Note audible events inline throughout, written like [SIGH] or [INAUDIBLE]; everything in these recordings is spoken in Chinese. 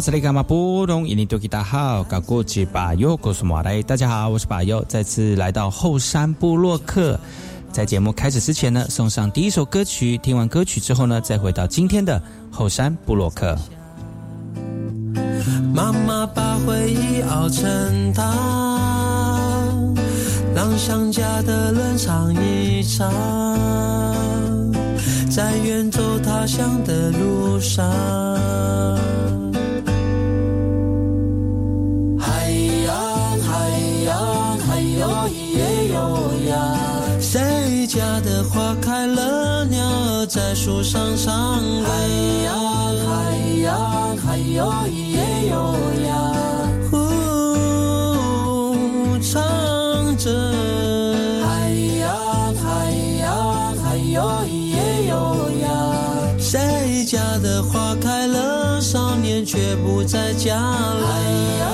时光。哎，我是雷干嘛布隆印尼多吉大好，搞过去把右告诉马雷，大家好，我是把右，再次来到后山部落克。在节目开始之前呢，送上第一首歌曲，听完歌曲之后呢，再回到今天的后山部落克。妈妈把回忆熬成汤，让想家的人尝一尝，在远走他乡的路上。海哟咿耶哟呀，谁家的花开了，鸟儿在树上唱歌。海洋，海洋，海哟咿耶哟呀，呼，唱着。哎呀，哎呀，哎哟咿耶哟呀，谁家的花开了，少年却不在家了。海洋，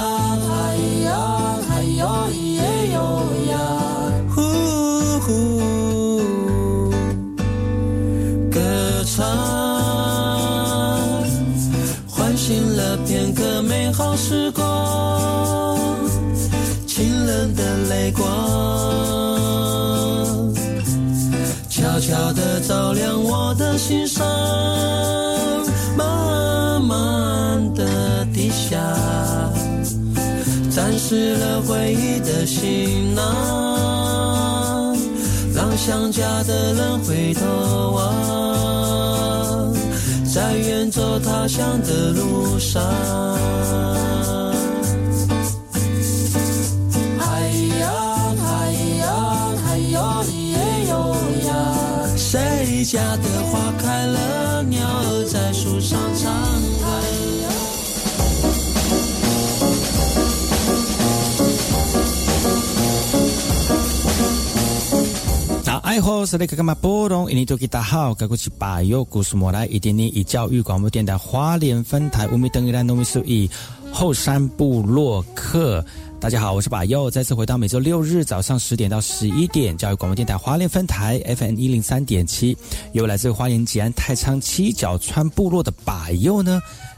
海洋，海哟咿耶哟呀，呼呼，歌唱，唤醒了片刻美好时光，清冷的泪光，悄悄地照亮我的心上，湿了回忆的行囊，让想家的人回头望，在远走他乡的路上。海洋，海洋，海哟咿耶哟呀，谁家的花开了，那爱好是那个嘛波动，印尼多吉大好，该过去把右故事莫来，一点点以教育广播电台花莲分台乌米登伊兰农民苏以后山部落客。大家好，我是把右，再次回到每周六日早上十点到十一点，教育广播电台花莲分台 FM 一零三点七，由来自花莲吉安太仓七角川部落的把右呢。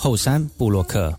后山布洛克。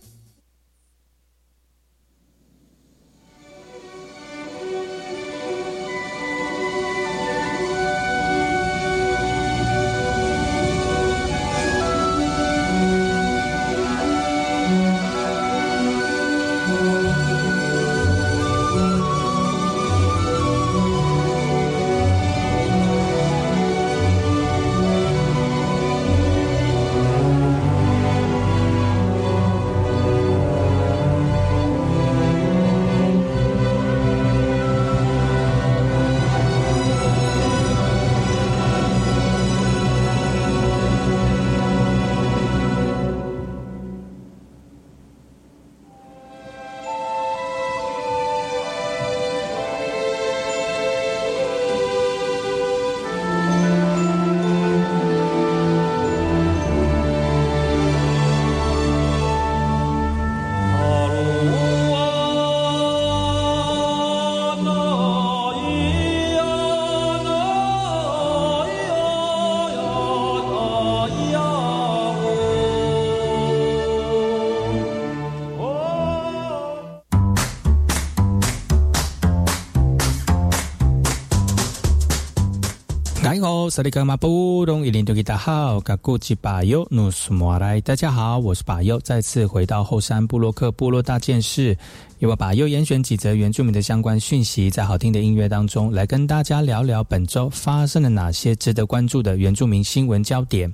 好，萨利格马布隆伊林多吉达好，嘎古吉巴尤努苏莫来，大家好，我是巴友，再次回到后山部落克部落大件事，由我巴友严选几则原住民的相关讯息，在好听的音乐当中，来跟大家聊聊本周发生了哪些值得关注的原住民新闻焦点。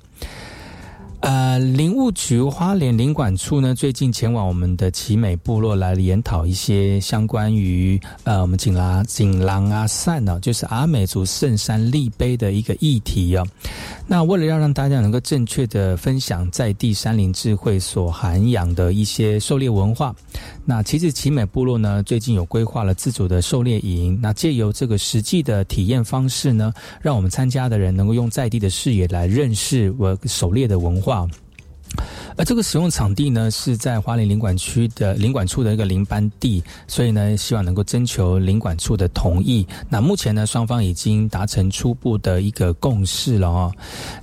呃，林务局花莲林管处呢，最近前往我们的奇美部落来研讨一些相关于呃我们锦拉锦郎阿善呢，就是阿美族圣山立碑的一个议题哦。那为了要让大家能够正确的分享在地山林智慧所涵养的一些狩猎文化，那其实奇美部落呢，最近有规划了自主的狩猎营，那借由这个实际的体验方式呢，让我们参加的人能够用在地的视野来认识我狩猎的文化。而这个使用场地呢，是在花莲领管区的领管处的一个领班地，所以呢，希望能够征求领管处的同意。那目前呢，双方已经达成初步的一个共识了哦。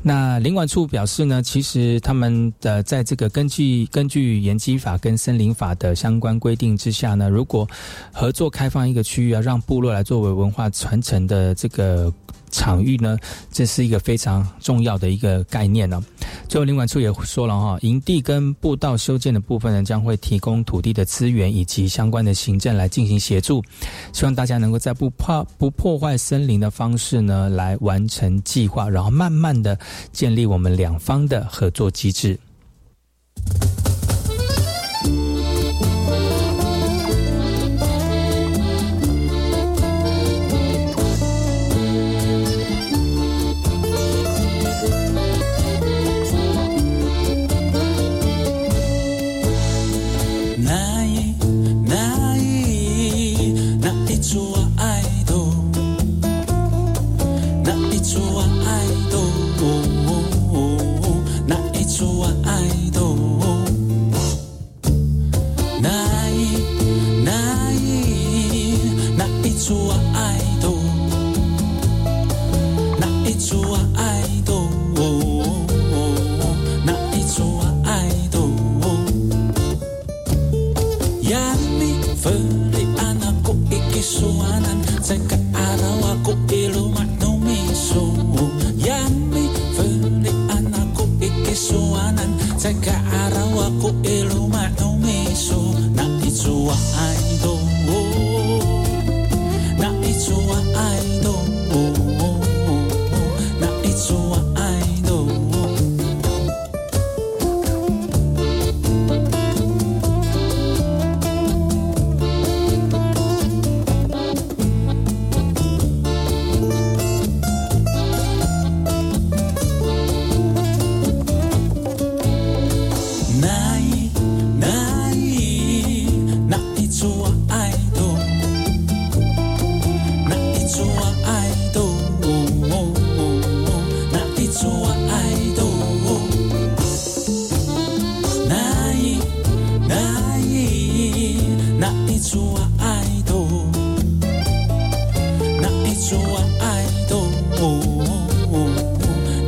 那领管处表示呢，其实他们的在这个根据根据延基法跟森林法的相关规定之下呢，如果合作开放一个区域啊，让部落来作为文化传承的这个。场域呢，这是一个非常重要的一个概念呢。最后，领管处也说了哈，营地跟步道修建的部分呢，将会提供土地的资源以及相关的行政来进行协助，希望大家能够在不怕不破坏森林的方式呢，来完成计划，然后慢慢的建立我们两方的合作机制。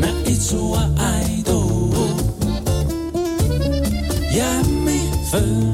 Nah, itulah i do yang favorit.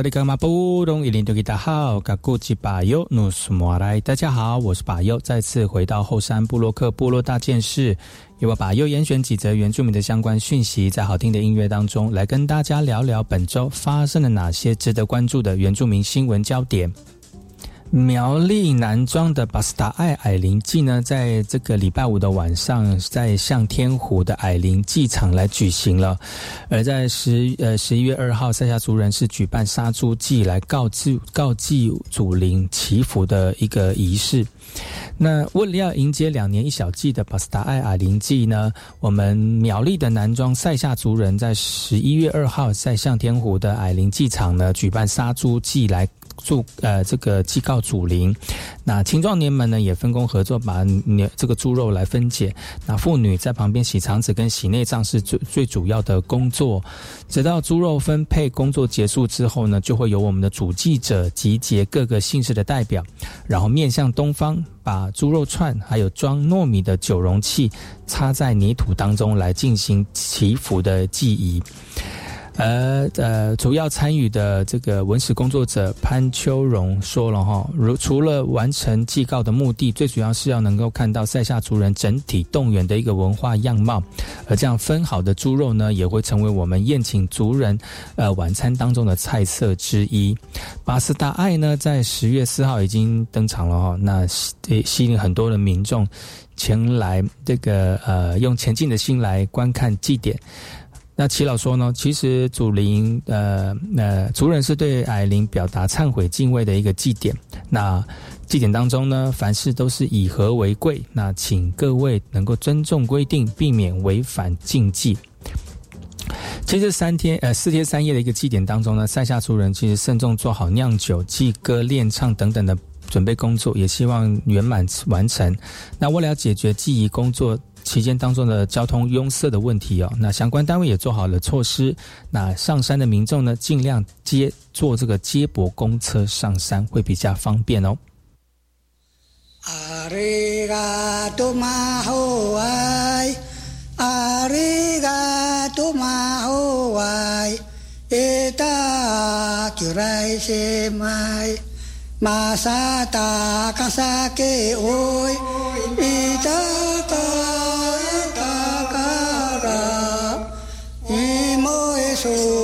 萨利格马布隆伊林多吉达好，嘎古吉巴尤努苏莫来，大家好，我是巴尤，再次回到后山布洛克部落大件事，由我巴尤严选几则原住民的相关讯息，在好听的音乐当中，来跟大家聊聊本周发生了哪些值得关注的原住民新闻焦点。苗栗南庄的巴斯达爱矮灵祭呢，在这个礼拜五的晚上，在向天湖的矮灵祭场来举行了。而在十呃十一月二号，塞夏族人是举办杀猪祭来告祭告祭祖灵祈福的一个仪式。那为了要迎接两年一小季的巴斯达爱矮灵祭呢，我们苗栗的南庄塞夏族人在十一月二号在向天湖的矮灵祭场呢，举办杀猪祭来。祝呃这个祭告祖灵，那青壮年们呢也分工合作，把牛这个猪肉来分解。那妇女在旁边洗肠子跟洗内脏是最最主要的工作。直到猪肉分配工作结束之后呢，就会由我们的主祭者集结各个姓氏的代表，然后面向东方，把猪肉串还有装糯米的酒容器插在泥土当中来进行祈福的祭仪。呃呃，主要参与的这个文史工作者潘秋荣说了哈，如除了完成祭告的目的，最主要是要能够看到塞夏族人整体动员的一个文化样貌，而这样分好的猪肉呢，也会成为我们宴请族人呃晚餐当中的菜色之一。巴斯大爱呢，在十月四号已经登场了哈，那吸吸引很多的民众前来这个呃用前进的心来观看祭典。那齐老说呢，其实祖灵，呃呃，族人是对矮灵表达忏悔敬畏的一个祭典。那祭典当中呢，凡事都是以和为贵。那请各位能够尊重规定，避免违反禁忌。其实三天呃四天三夜的一个祭典当中呢，塞下族人其实慎重做好酿酒、祭歌、练唱等等的准备工作，也希望圆满完成。那为了解决祭仪工作。期间当中的交通拥塞的问题哦，那相关单位也做好了措施。那上山的民众呢，尽量接坐这个接驳公车上山，会比较方便哦。达。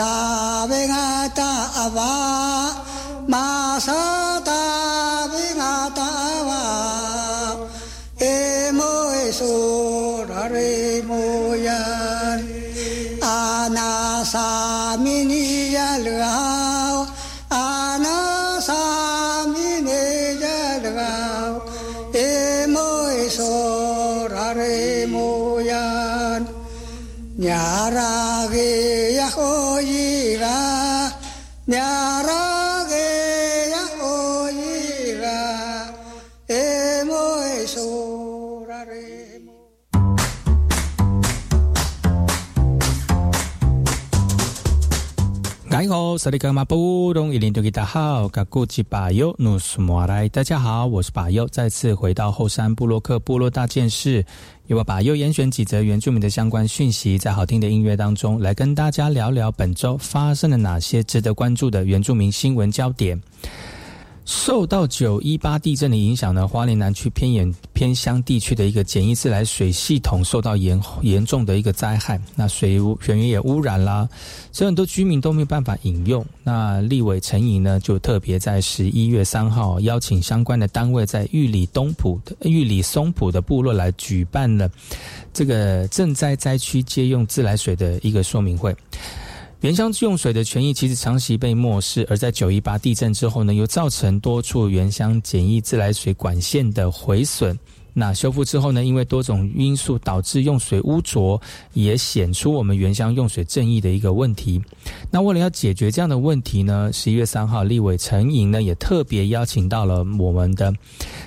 sa ve nga ta va ma sa ta ve nga ta va e mo e so ra re mo ya a sa 大家好，萨利格马布隆伊林多吉达好，嘎古吉巴尤努苏莫来，大家好，我是巴尤，再次回到后山布洛克部落大件事。由我把又严选几则原住民的相关讯息，在好听的音乐当中来跟大家聊聊本周发生了哪些值得关注的原住民新闻焦点。受到九一八地震的影响呢，花莲南区偏远偏乡地区的一个简易自来水系统受到严严重的一个灾害，那水水源也污染啦，所以很多居民都没有办法饮用。那立委陈颖呢，就特别在十一月三号邀请相关的单位，在玉里东埔玉里松浦的部落来举办了这个赈灾灾区借用自来水的一个说明会。原乡用水的权益其实长期被漠视，而在九一八地震之后呢，又造成多处原乡简易自来水管线的毁损。那修复之后呢？因为多种因素导致用水污浊，也显出我们原乡用水正义的一个问题。那为了要解决这样的问题呢，十一月三号，立委陈莹呢也特别邀请到了我们的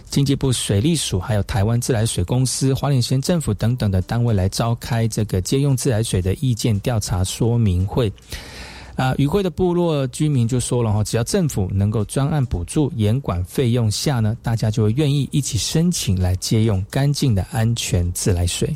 经济部水利署，还有台湾自来水公司、花莲县政府等等的单位来召开这个借用自来水的意见调查说明会。啊，与会的部落居民就说了哈，只要政府能够专案补助严管费用下呢，大家就会愿意一起申请来借用干净的安全自来水。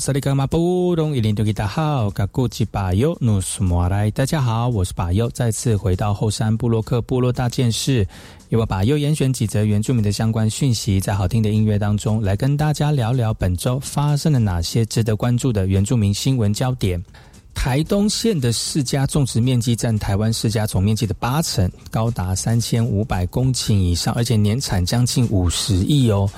萨利格马布隆伊林多吉达好，嘎古吉巴尤努斯莫来，大家好，我是巴尤，再次回到后山布洛克部落大件事，由我巴尤严选几则原住民的相关讯息，在好听的音乐当中，来跟大家聊聊本周发生了哪些值得关注的原住民新闻焦点。台东县的世家种植面积占台湾世家总面积的八成，高达三千五百公顷以上，而且年产将近五十亿哦。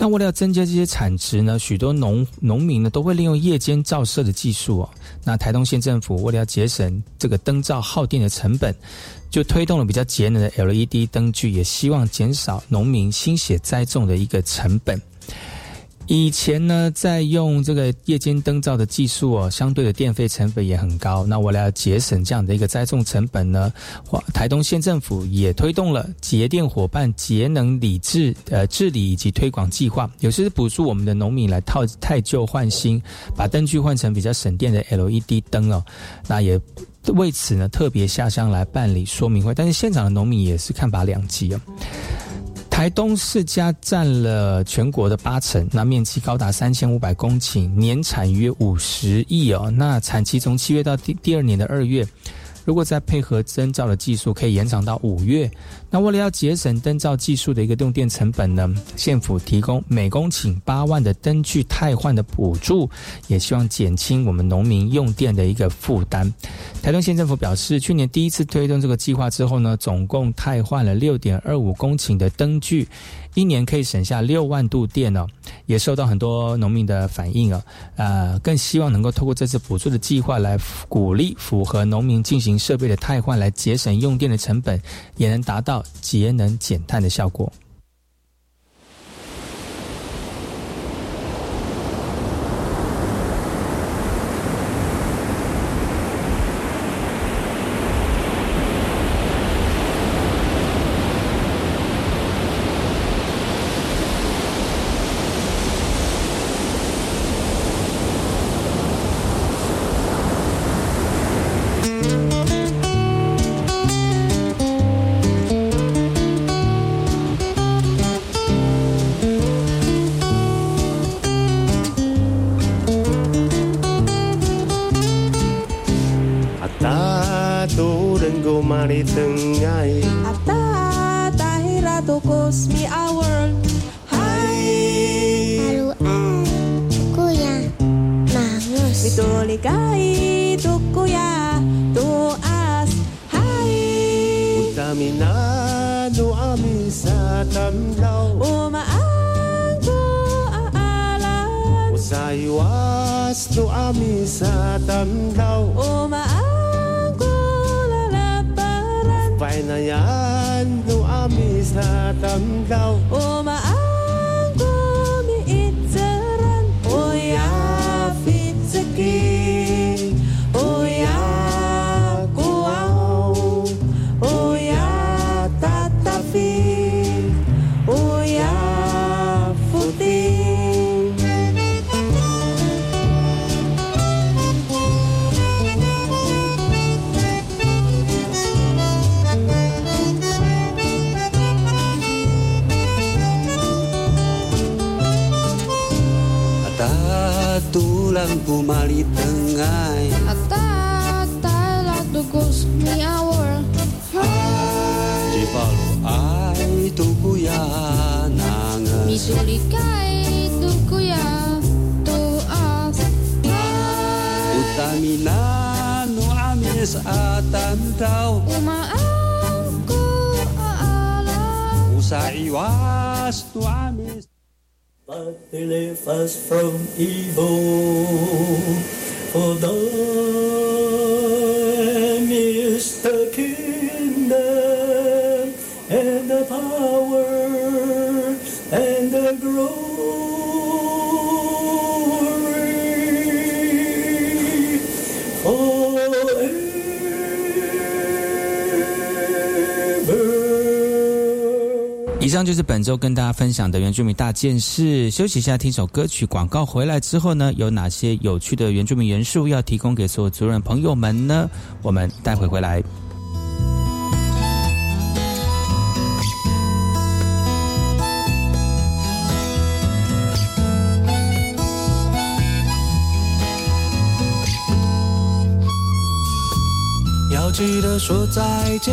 那为了要增加这些产值呢，许多农农民呢都会利用夜间照射的技术哦。那台东县政府为了要节省这个灯罩耗电的成本，就推动了比较节能的 LED 灯具，也希望减少农民心血栽种的一个成本。以前呢，在用这个夜间灯罩的技术哦，相对的电费成本也很高。那为了节省这样的一个栽种成本呢，台东县政府也推动了节电伙伴节能理智呃治理以及推广计划，有些是补助我们的农民来套太旧换新，把灯具换成比较省电的 LED 灯哦。那也为此呢，特别下乡来办理说明会，但是现场的农民也是看法两极哦。台东世家占了全国的八成，那面积高达三千五百公顷，年产约五十亿哦。那产期从七月到第第二年的二月。如果再配合增造的技术，可以延长到五月。那为了要节省灯罩技术的一个用电成本呢，县府提供每公顷八万的灯具汰换的补助，也希望减轻我们农民用电的一个负担。台东县政府表示，去年第一次推动这个计划之后呢，总共汰换了六点二五公顷的灯具。一年可以省下六万度电哦，也受到很多农民的反应啊，呃，更希望能够透过这次补助的计划来鼓励符合农民进行设备的汰换，来节省用电的成本，也能达到节能减碳的效果。以上就本周跟大家分享的原住民大件事。休息一下，听首歌曲。广告回来之后呢，有哪些有趣的原住民元素要提供给所有族人朋友们呢？我们待会回来。要记得说再见。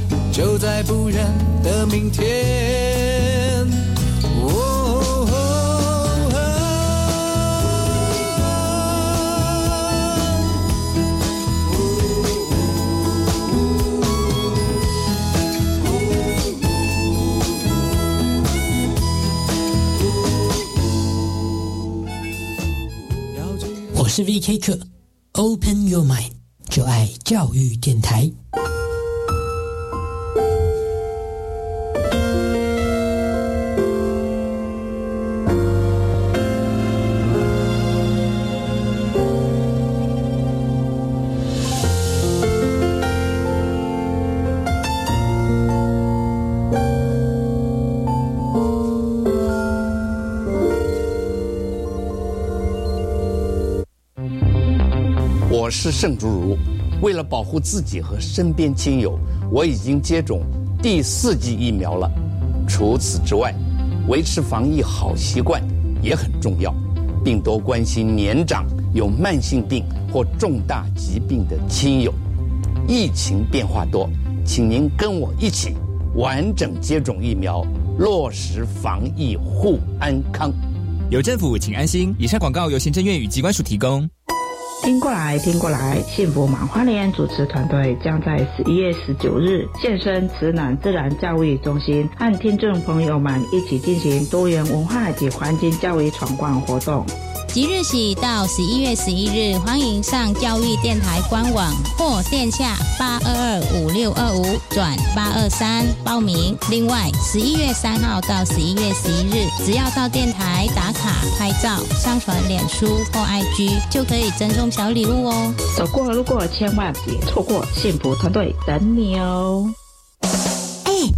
就在不远的明天，我是 VK 客 open your mind，就爱教育电台。盛竹如，为了保护自己和身边亲友，我已经接种第四剂疫苗了。除此之外，维持防疫好习惯也很重要，并多关心年长、有慢性病或重大疾病的亲友。疫情变化多，请您跟我一起完整接种疫苗，落实防疫护安康。有政府，请安心。以上广告由行政院与机关署提供。听过来，听过来！幸福满花莲主持团队将在十一月十九日现身慈南自然教育中心，和听众朋友们一起进行多元文化及环境教育闯关活动。即日起到十一月十一日，欢迎上教育电台官网或电下八二二五六二五转八二三报名。另外，十一月三号到十一月十一日，只要到电台打卡拍照、上传脸书或 IG，就可以赠送小礼物哦。走过路过，千万别错过！幸福团队等你哦。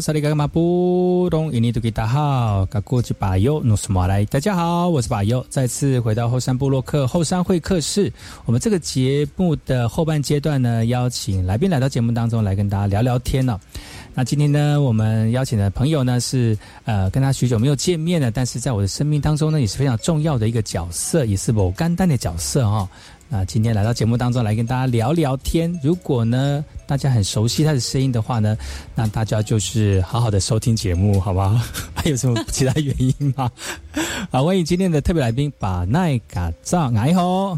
萨利嘎马布东印尼多吉大好，嘎过去巴尤努斯马来，大家好，我是巴尤，再次回到后山部落克后山会客室。我们这个节目的后半阶段呢，邀请来宾来到节目当中来跟大家聊聊天呢。那今天呢，我们邀请的朋友呢是呃跟他许久没有见面了，但是在我的生命当中呢也是非常重要的一个角色，也是某干单的角色哈、那今天来到节目当中来跟大家聊聊天。如果呢大家很熟悉他的声音的话呢，那大家就是好好的收听节目，好不好？[LAUGHS] 还有什么其他原因吗？[LAUGHS] 好，欢迎今天的特别来宾把奈嘎造哎吼。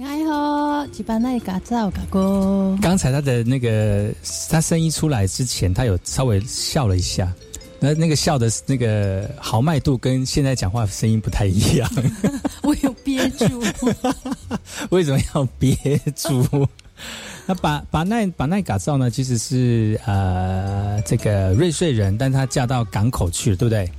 哎好，一般那个造嘎哥，刚才他的那个他声音出来之前，他有稍微笑了一下，那那个笑的那个豪迈度跟现在讲话声音不太一样。[LAUGHS] 我有憋住。[LAUGHS] 为什么要憋住？[LAUGHS] 那把把奈把奈嘎造呢，其实是呃这个瑞穗人，但他嫁到港口去了，对不对？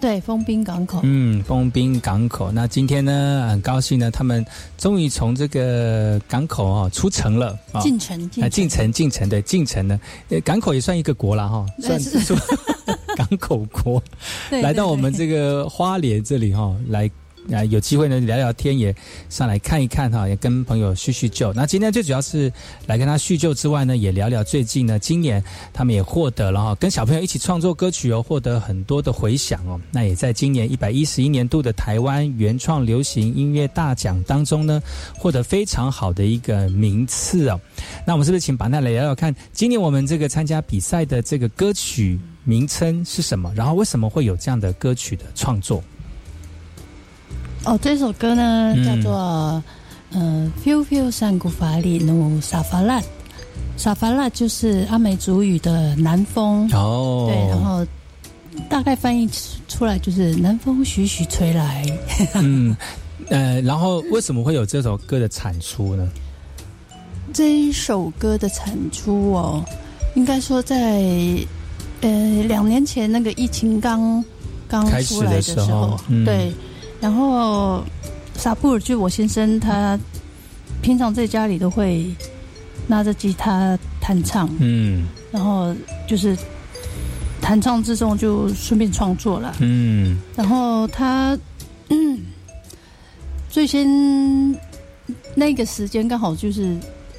对，封滨港口。嗯，封滨港口。那今天呢，很高兴呢，他们终于从这个港口哦出城了啊，进城，啊，进城，进城对，进城呢，呃，港口也算一个国了哈，算是是 [LAUGHS] 港口国，对来到我们这个花莲这里哈，来啊，有机会呢聊聊天，也上来看一看哈，也跟朋友叙叙旧。那今天最主要是来跟他叙旧之外呢，也聊聊最近呢，今年他们也获得了哈，跟小朋友一起创作歌曲哦，获得很多的回响哦。那也在今年一百一十一年度的台湾原创流行音乐大奖当中呢，获得非常好的一个名次哦。那我们是不是请把那来聊聊看，今年我们这个参加比赛的这个歌曲名称是什么？然后为什么会有这样的歌曲的创作？哦，这首歌呢嗯叫做嗯 “Feel Feel 山谷法里努沙法拉”，沙法拉就是阿美族语的南风。哦，对，然后大概翻译出来就是“南风徐徐吹来 [LAUGHS] 嗯，呃，然后为什么会有这首歌的产出呢？”。这一首歌的产出哦，应该说在呃两年前那个疫情刚刚出来的时候候，嗯对，然后萨布尔就我先生他平常在家里都会拿着吉他弹唱，嗯。然后就是弹唱之中就顺便创作了。嗯。然后他，嗯，最先那个时间刚好就是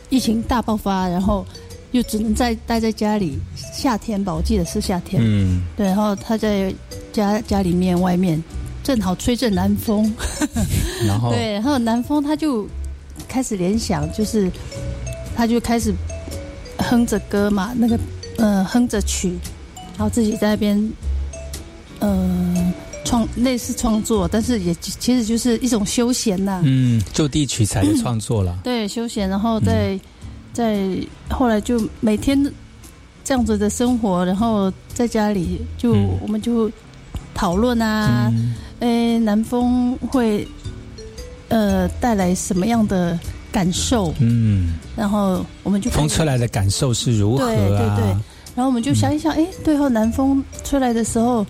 疫情大爆发，然后又只能在待在家里，夏天吧，我记得是夏天，嗯。对，然后他在家家里面外面正好吹着南风，[LAUGHS] 然后？对，然后南风他就开始联想，就是他就开始哼着歌嘛，那个呃哼着曲，然后自己在那边呃创类似创作，但是也其实就是一种休闲呐、嗯就地取材的创作了。对，休闲，然后在、在后来就每天这样子的生活，然后在家里就、嗯。我们就讨论啊，嗯诶，南风会呃带来什么样的感受？嗯，然后我们就风吹来的感受是如何啊？对对对然后我们就想一想，哎、对后南风吹来的时候，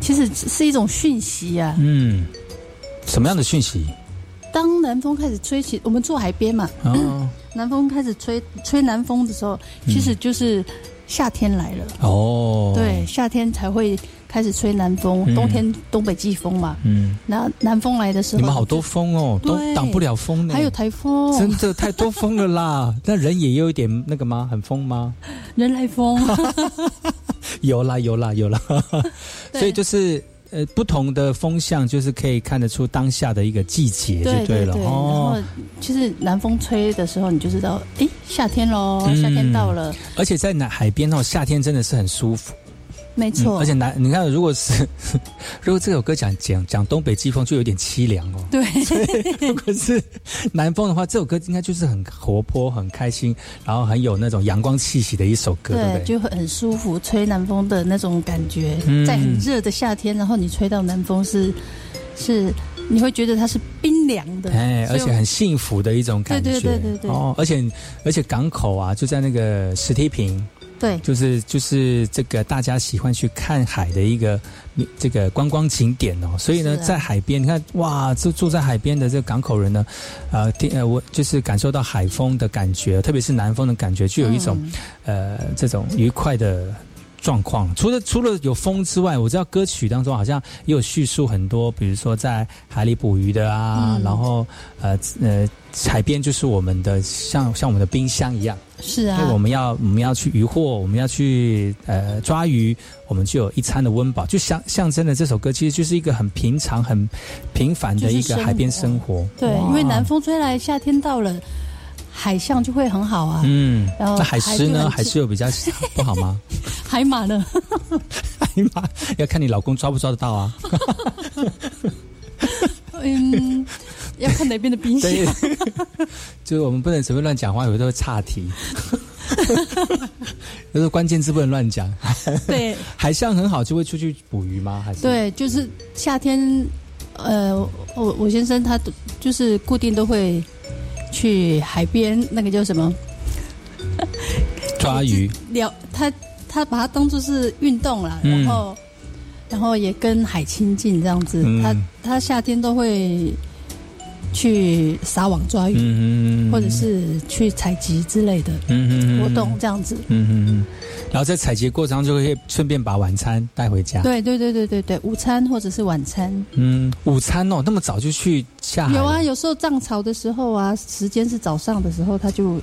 其实是一种讯息啊。嗯，什么样的讯息？当南风开始吹起，我们住海边嘛，哦 [COUGHS] 南风开始吹吹南风的时候，其实就是夏天来了。哦，对，，夏天才会开始吹南风，嗯冬天东北季风嘛。嗯，那南风来的时候，你们好多风哦，都对挡不了风呢。还有台风，真的太多风了啦！[LAUGHS] 那人也有一点那个吗？很疯吗？人来疯。[LAUGHS] 有啦，有啦，有啦。[LAUGHS] 所以就是呃，不同的风向，就是可以看得出当下的一个季节，就了对对，然哦后。其实南风吹的时候，你就知道，哎，夏天喽，嗯夏天到了，而且在南海边哦，夏天真的是很舒服。没错。嗯而且南，你看，如果是 [LAUGHS] 如果这首歌讲讲讲东北季风，就有点凄凉哦。对，[LAUGHS] 如果是南风的话，这首歌应该就是很活泼、很开心，然后很有那种阳光气息的一首歌，对不对？就会很舒服，吹南风的那种感觉，嗯在很热的夏天，然后你吹到南风是是，你会觉得它是冰凉的，哎，而且很幸福的一种感觉。对对对对对哦，而且而且港口啊，就在那个石梯坪，对就是就是这个大家喜欢去看海的一个这个观光景点哦。所以呢，啊在海边，你看哇，住住在海边的这个港口人呢，呃，听呃，我就是感受到海风的感觉，特别是南风的感觉，具有一种、嗯呃这种愉快的。状况。除了除了有风之外，我知道歌曲当中好像也有叙述很多，比如说在海里捕鱼的啊，嗯。然后呃呃，海边就是我们的像像我们的冰箱一样，是啊。我们要我们要去渔获，我们要去呃抓鱼，我们就有一餐的温饱，就象象征的这首歌其实就是一个很平常、很平凡的一个海边生活。对，因为南风吹来，夏天到了，海象就会很好啊。嗯，然后那海狮呢？海狮有比较不好吗？[LAUGHS] 海马呢？[LAUGHS] 海马要看你老公抓不抓得到啊。[LAUGHS] 嗯，要看哪边的冰箱。就是我们不能随便乱讲话，有时候会岔题。有时候关键字不能乱讲。对海象很好，就会出去捕鱼吗？还是？对，就是夏天，呃，我我先生他都就是固定都会去海边，那个叫什么抓鱼。聊，他他把它当做是运动啦，嗯然后然后也跟海亲近这样子。嗯他他夏天都会去撒网抓鱼，嗯或者是去采集之类的嗯活动这样子。嗯嗯嗯，然后在采集过程中就会顺便把晚餐带回家。，对对对对对对，午餐或者是晚餐。嗯，午餐哦，那么早就去下海？有啊，，有时候涨潮的时候啊，时间是早上的时候，他就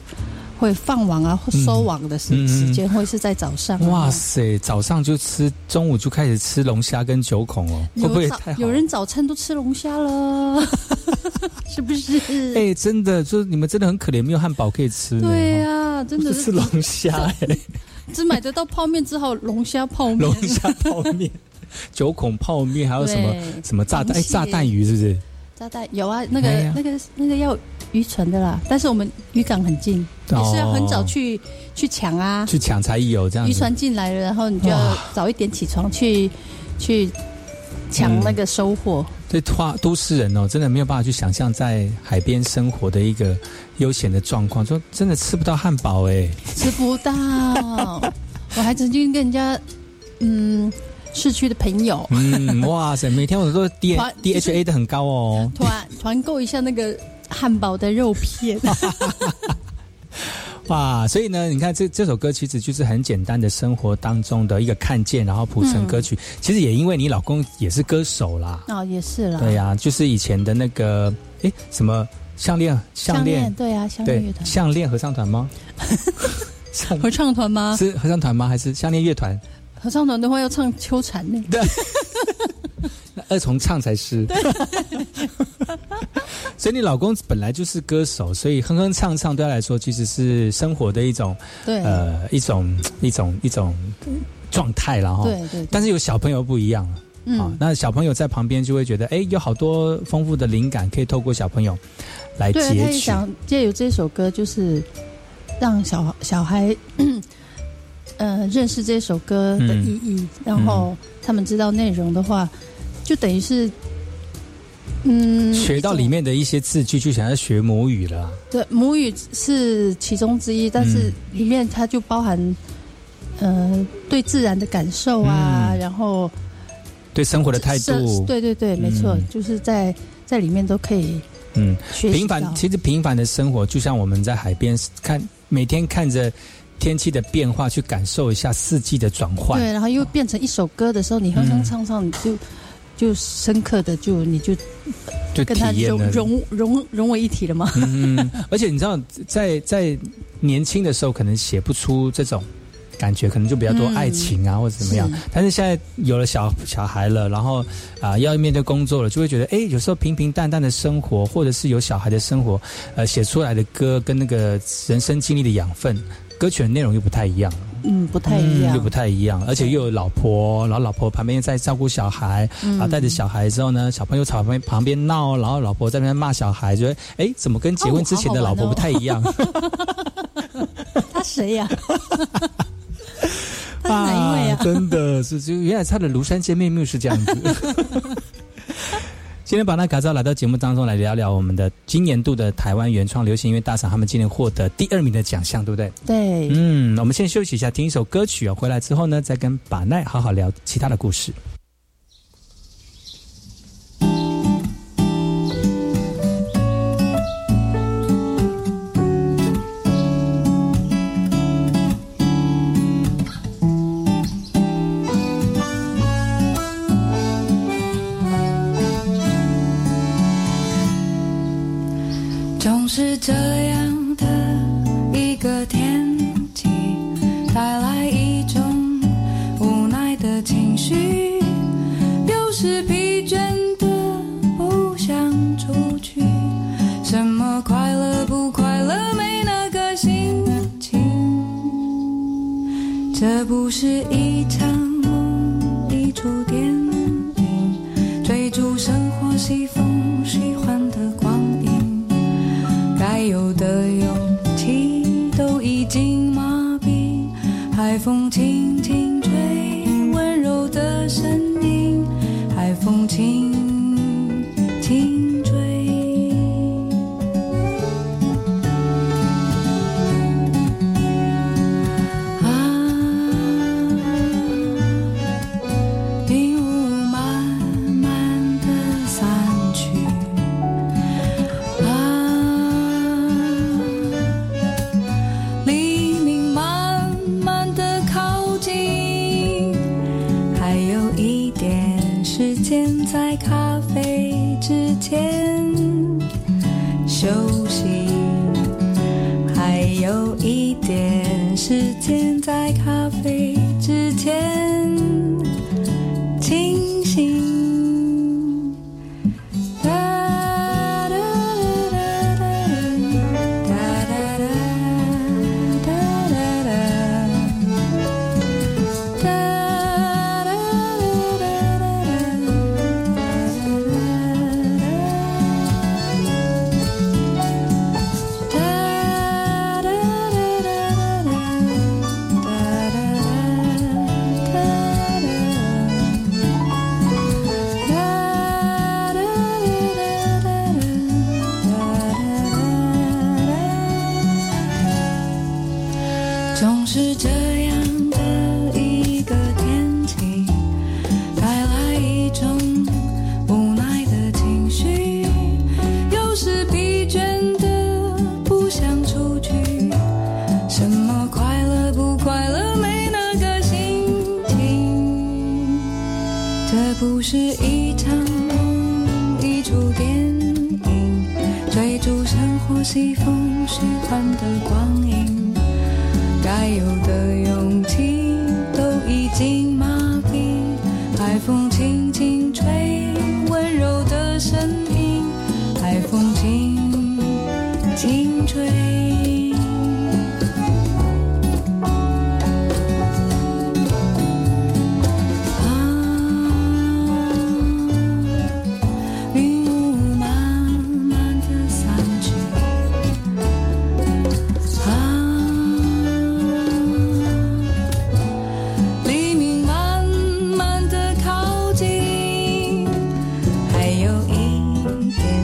会放网啊，或收网的时、嗯嗯时间会是在早上、啊。哇塞，早上就吃，中午就开始吃龙虾跟九孔哦，会不会太好？有人早餐都吃龙虾了，[LAUGHS] [LAUGHS] 是不是？哎、真的，就是你们真的很可怜，没有汉堡可以吃。对呀、真的就是吃龙虾、[LAUGHS] 哎，只买得到泡面，只好龙虾泡面。龙虾泡面、[LAUGHS] 九孔泡面，还有什么什么炸弹？哎、炸弹鱼是不是？炸弹有啊，那个、哎那个那个要渔船的啦，但是我们渔港很近，哦也是要很早去去抢啊。去抢才有这样。渔船进来了，然后你就要早一点起床去去抢那个收获。对，花都市人哦，真的没有办法去想象在海边生活的一个悠闲的状况，说真的吃不到汉堡哎。吃不到。[LAUGHS] 我还曾经跟人家，嗯，市区的朋友嗯，哇塞，每天我都 D D H A 的很高哦。团团购一下那个汉堡的肉片，[LAUGHS] 哇，所以呢，你看这这首歌其实就是很简单的生活当中的一个看见，然后谱成歌曲。其实也因为你老公也是歌手啦，哦，也是啦。对呀、就是以前的那个哎什么项链项项链链对啊，项链乐团项链合唱团吗？[LAUGHS] 合唱团吗？是合唱团吗？还是项链乐团？合唱团的话要唱秋蝉呢。[LAUGHS] 那二重唱才是。所以你老公本来就是歌手，所以哼哼唱唱对他来说其实是生活的一种对，呃一种一种一种状态了哈。对对，但是有小朋友不一样了。啊嗯，，那小朋友在旁边就会觉得，哎，有好多丰富的灵感可以透过小朋友来对，他也。想借由这首歌，就是让小小孩，[COUGHS] 呃，认识这首歌的意义，然后他们知道内容的话，就等于是，嗯，学到里面的一些字句，就想要学母语了。对母语是其中之一，但是嗯里面它就包含，呃，对自然的感受啊，嗯。然后对生活的态度，对对对，没错，嗯。就是在在里面都可以嗯，平凡，其实平凡的生活，就像我们在海边看，每天看着天气的变化，去感受一下四季的转换。对，然后又变成一首歌的时候，你哼哼嗯。唱唱，你就就深刻的就你就就跟他融。融融融为一体了吗？嗯，[LAUGHS] 而且你知道，在在年轻的时候，可能写不出这种感觉，可能就比较多嗯爱情啊，或者怎么样是。但是现在有了小小孩了，然后啊、要面对工作了，就会觉得，哎，有时候平平淡淡的生活，或者是有小孩的生活，呃，写出来的歌跟那个人生经历的养分，歌曲的内容又不太一样了。嗯，不太一样嗯又。不太一样，而且又有老婆，然后老婆旁边在照顾小孩，嗯啊，带着小孩之后呢，小朋友旁边旁边闹，然后老婆在那边骂小孩，觉得哎，怎么跟结婚之前的老婆不太一样？他谁呀？[LAUGHS] 他是哪一位啊？真的是，就原来他的庐山见面目是这样子。[LAUGHS] 今天把那改造来到节目当中来聊聊我们的今年度的台湾原创流行音乐大赏，他们今年获得第二名的奖项，对不对？对，嗯，我们先休息一下，听一首歌曲啊。回来之后呢，再跟把奈好好聊其他的故事。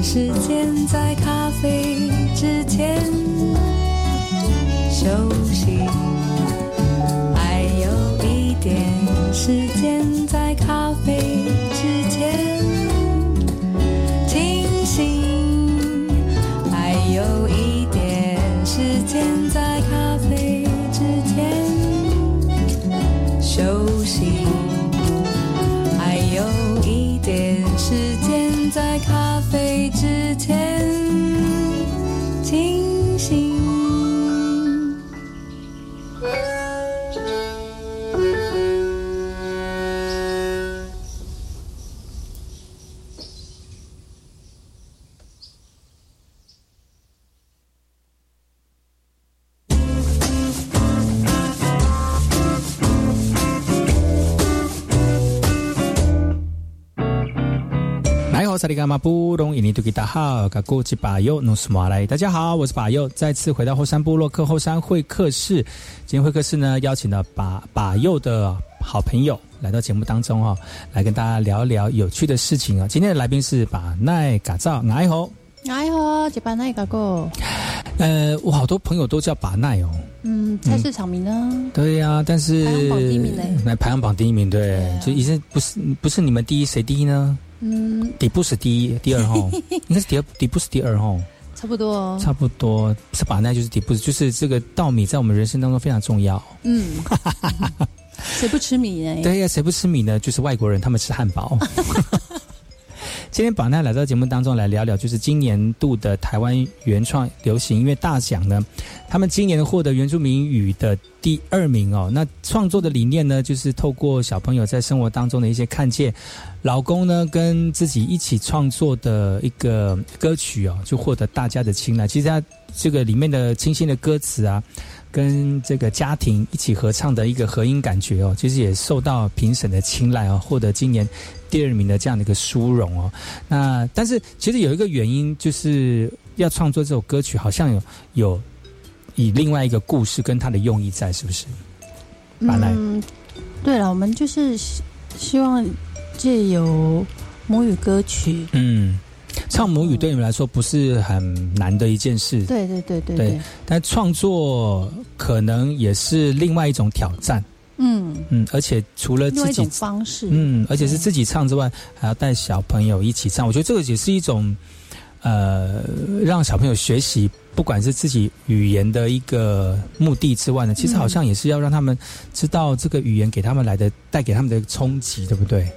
时间在咖啡之前休息，还有一点时间马布隆伊尼图吉达好，嘎古吉巴尤努斯马来，大家好，我是巴尤，再次回到后山部落克后山会客室。今天会客室呢，邀请了巴巴尤的好朋友来到节目当中哦，来跟大家聊一聊有趣的事情啊。今天的来宾是巴奈嘎造爱好，哎好，这班那个个，呃，我好多朋友都叫巴奈哦。嗯，菜市场名呢？对呀、但是排行榜第一名嘞来排行榜第一名，对，对啊就已经不是不是你们第一，谁第一呢？嗯，底部是第一，第二号，[LAUGHS] 应该是第二，底部是第二号。差不多哦。差不多是把那就是底部，就是这个稻米在我们人生当中非常重要。嗯，[LAUGHS] 谁不吃米呢？对呀，谁不吃米呢？就是外国人，他们吃汉堡。[LAUGHS] 今天宝奈来到节目当中来聊聊，就是今年度的台湾原创流行音乐大奖呢，他们今年获得原住民语的第二名哦。那创作的理念呢，就是透过小朋友在生活当中的一些看见，老公呢跟自己一起创作的一个歌曲哦，就获得大家的青睐。其实他这个里面的清新的歌词啊。跟这个家庭一起合唱的一个合音感觉哦，其实也受到评审的青睐哦，获得今年第二名的这样的一个殊荣哦。那但是其实有一个原因，就是要创作这首歌曲，好像有有以另外一个故事跟它的用意在，是不是？嗯，对了，我们就是希望借由母语歌曲，嗯。唱母语对你们来说不是很难的一件事，对对对对对。但创作可能也是另外一种挑战，嗯嗯，而且除了自己方式，嗯，而且是自己唱之外，还要带小朋友一起唱。我觉得这个也是一种，呃，让小朋友学习，不管是自己语言的一个目的之外呢，其实好像也是要让他们知道这个语言给他们来的带给他们的冲击，对不对？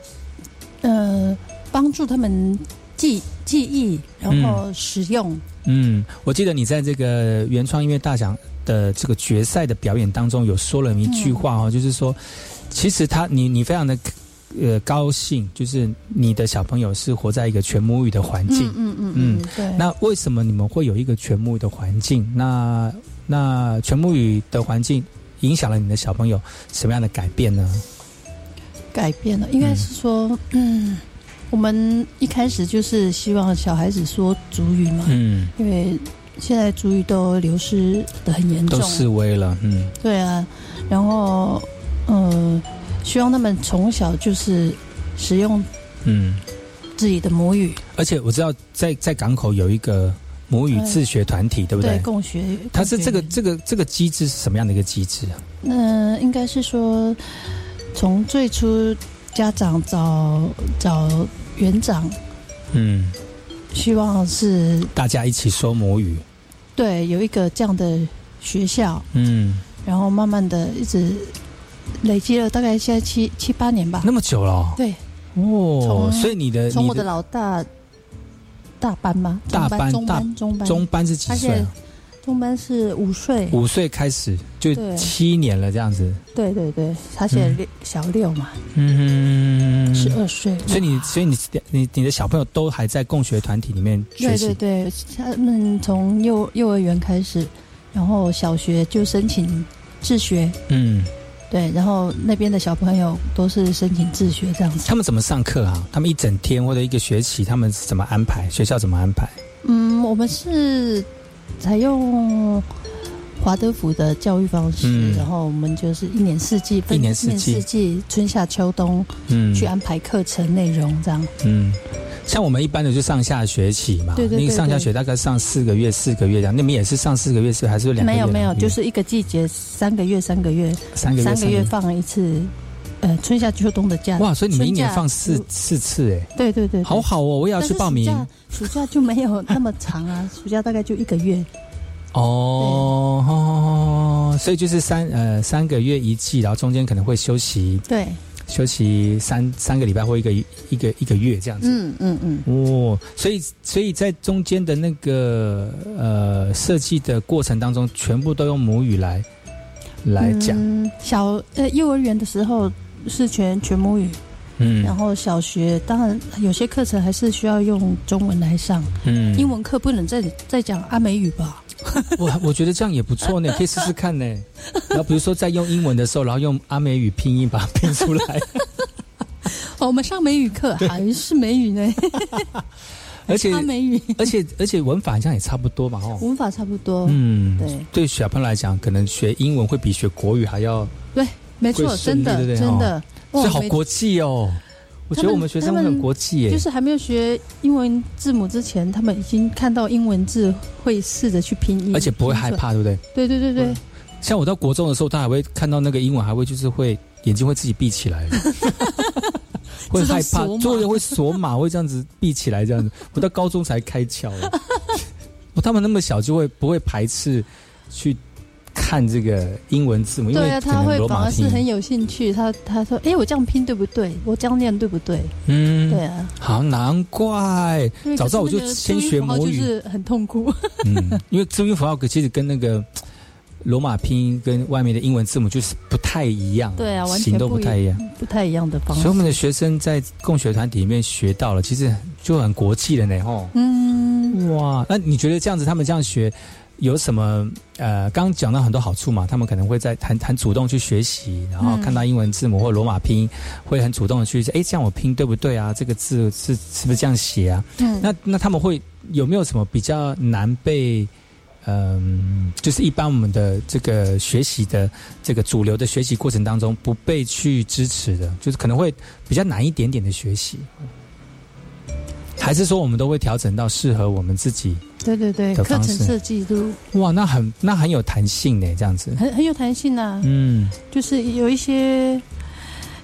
呃，帮助他们。记记忆，然后使用。嗯，我记得你在这个原创音乐大奖的这个决赛的表演当中，有说了一句话哦，就是说，其实他你你非常的呃高兴，就是你的小朋友是活在一个全母语的环境。嗯嗯嗯，对。那为什么你们会有一个全母语的环境？那那全母语的环境影响了你的小朋友什么样的改变呢？改变了，应该是说，嗯。我们一开始就是希望小孩子说主语嘛，嗯，因为现在主语都流失的很严重，都示威了，嗯，对啊，然后呃，希望他们从小就是使用嗯自己的母语，而且我知道在在港口有一个母语自学团体，对不对？共学，它是这个这个这个机制是什么样的一个机制啊？那应该是说从最初家长找找。园长，嗯，希望是大家一起说母语，对，有一个这样的学校，嗯，然后慢慢的一直累积了大概现在七七八年吧，那么久了，对，哦，所以你的从我的老大大班吗？大班、中班、中班、中班是几岁？中班是五岁，五岁开始就七年了，这样子。对对对，他现在六小六嘛，嗯，十二岁。所以你，所以你，你你的小朋友都还在共学团体里面学习。对对对，他们从幼幼儿园开始，然后小学就申请自学。嗯，对，然后那边的小朋友都是申请自学这样子。他们怎么上课啊？他们一整天或者一个学期，他们怎么安排？学校怎么安排？嗯，我们是。采用华德福的教育方式，然后我们就是一年四季，一年四季，春夏秋冬，嗯，去安排课程内容这样。嗯，像我们一般的就上下学期嘛，对对对，上下学大概上四个月，四个月这样。你们也是上四个月，是还是两？没有没有，就是一个季节三个月，三个月，三个月，三个月放一次。呃，春夏秋冬的假哇，所以你们一年放四四次哎，对对对，好好哦，我也要去报名。暑假就没有那么长啊，[LAUGHS] 暑假大概就一个月。哦，所以就是三呃三个月一季，然后中间可能会休息，对，休息三三个礼拜或一个一个一个月这样子。嗯嗯嗯。哦，所以所以在中间的那个呃设计的过程当中，全部都用母语来来讲。小呃幼儿园的时候。是全全母语，嗯，然后小学当然有些课程还是需要用中文来上，嗯，英文课不能再再讲阿美语吧？我我觉得这样也不错呢，[LAUGHS] 可以试试看呢。然后比如说在用英文的时候，然后用阿美语拼音把它拼出来。我们上美语课还是美语呢，[LAUGHS] [LAUGHS] 而且美语，而且而且文法好像也差不多嘛，哦，文法差不多，嗯，对，对小朋友来讲，可能学英文会比学国语还要对。没错，真的真的，这好国际哦！我觉得我们学生会很国际耶。就是还没有学英文字母之前，他们已经看到英文字，会试着去拼音，而且不会害怕，对不对？对对对对。像我到国中的时候，他还会看到那个英文，还会就是会眼睛会自己闭起来，[LAUGHS] 会害怕，作业会锁码，会这样子闭起来，这样子。我到高中才开窍。[LAUGHS] 我他们那么小就会不会排斥去。看这个英文字母，对啊，他会反而是很有兴趣。他他说：“哎，我这样拼对不对？我这样念对不对？”嗯，对啊，好难怪，早知道我就先学母语。就是很痛苦。嗯，因为注音符号其实跟那个罗马拼音跟外面的英文字母就是不太一样，对啊，完形都不不太一样。，不太一样的方式所以我。们的学生在共学团体里面学到了，其实就很国际的呢，吼。嗯，哇，那你觉得这样子，他们这样学有什么？呃，刚刚讲到很多好处嘛，他们可能会在很很主动去学习，然后嗯看到英文字母或罗马拼音，会很主动的去，哎，这样我拼对不对啊？这个字是是不是这样写啊？嗯那那他们会有没有什么比较难被？嗯，就是一般我们的这个学习的这个主流的学习过程当中不被去支持的，就是可能会比较难一点点的学习，还是说我们都会调整到适合我们自己？对对对，课程设计都哇，那很那很有弹性呢，这样子。很很有弹性啊。嗯，就是有一些，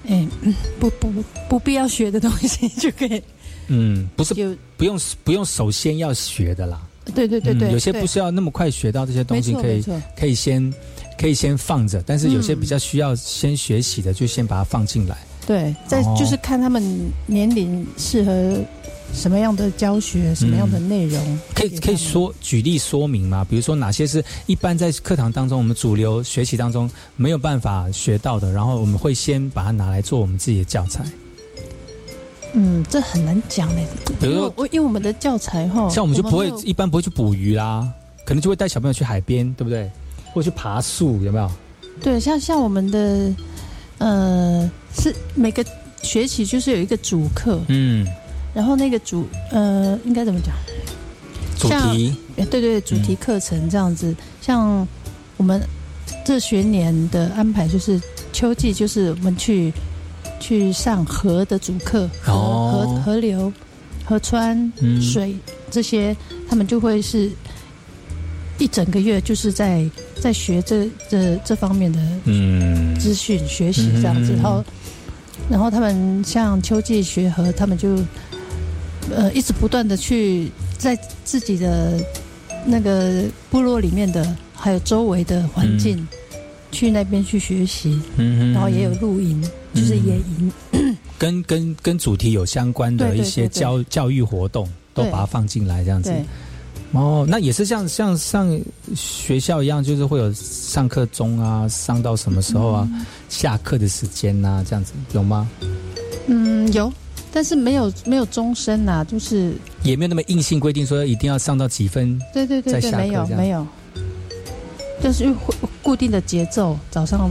哎，嗯不不不必要学的东西就可以。嗯，不是就不用不用首先要学的啦。对对对对，嗯有些不需要那么快学到这些东西，可以可以先可以先放着，但是有些嗯比较需要先学习的，就先把它放进来。对，再哦就是看他们年龄适合什么样的教学，什么样的内容。可以可以说举例说明吗？比如说哪些是一般在课堂当中我们主流学习当中没有办法学到的，然后我们会先把它拿来做我们自己的教材。嗯，这很难讲嘞。比如说因为我因为我们的教材哈，像我们就不会一般不会去捕鱼啦，可能就会带小朋友去海边，对不对？或者去爬树，有没有？对，像像我们的呃，是每个学期就是有一个主课，嗯，然后那个主呃，应该怎么讲？主题呃对对，主题课程这样子。像我们这学年的安排就是秋季，就是我们去去上河的主课，河、哦。河河流、河川、嗯。水这些，他们就会是一整个月就是在在学这这这方面的嗯。资讯学习这样子，嗯。然后然后他们像秋季学河，他们就呃一直不断的去在自己的那个部落里面的还有周围的环境、去那边去学习，嗯然后也有露营，就是野营，[COUGHS] 跟跟跟主题有相关的一些教教育活动，都把它放进来，这样子。哦，那也是像像上学校一样，就是会有上课钟啊，上到什么时候啊，下课的时间呐、这样子有吗？嗯，有，但是没有没有终身呐、就是也没有那么硬性规定说一定要上到几分。对对对对，再下课没有没有，就是会固定的节奏，早上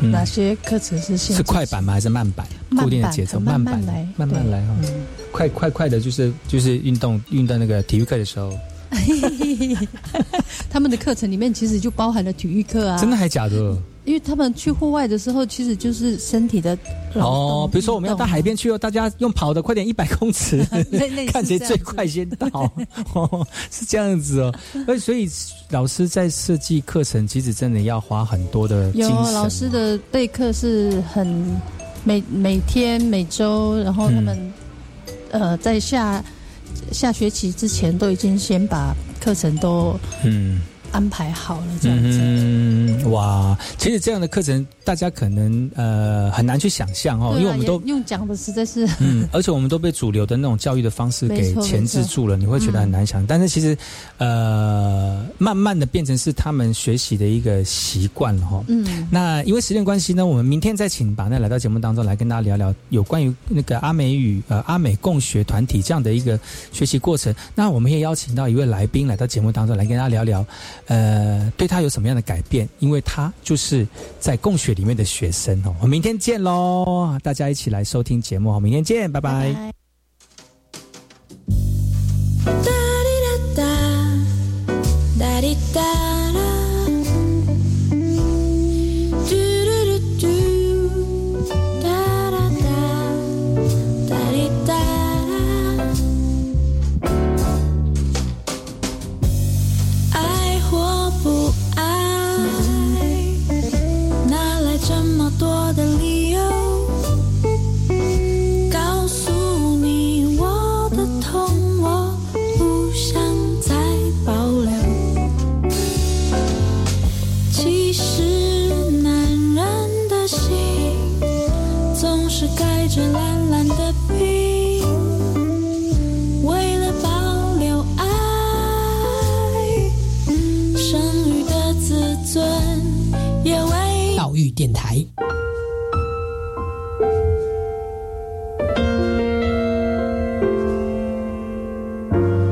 嗯哪些课程是限是快板吗？还是慢板？慢固定的节奏，慢板慢来慢慢来哈。快快快的，就是就是运动运动那个体育课的时候，[LAUGHS] 他们的课程里面其实就包含了体育课啊，真的还假的？因为他们去户外的时候，其实就是身体的哦，比如说我们要到海边去哦，大家用跑的，快点一百公尺 [LAUGHS] [LAUGHS] 看谁最快先到，[LAUGHS] 哦，是这样子哦。所以所以老师在设计课程，其实真的要花很多的精神。有老师的备课是很每每天每周，然后他们、嗯呃在下下学期之前都已经先把课程都嗯安排好了，这样子。嗯，哇，其实这样的课程大家可能呃很难去想象哦，啊因为我们都用讲的实在是嗯，[LAUGHS] 而且我们都被主流的那种教育的方式给钳制住了，你会觉得很难想。但是其实，呃，慢慢的变成是他们学习的一个习惯了哈。嗯，那因为时间关系呢，我们明天再请把那来到节目当中来跟大家聊聊有关于那个阿美语呃阿美共学团体这样的一个学习过程。那我们也邀请到一位来宾来到节目当中来跟大家聊聊，呃，对他有什么样的改变？因为他就是在共学里面的学生哦。我明天见喽，大家一起来收听节目哦，明天见，拜拜，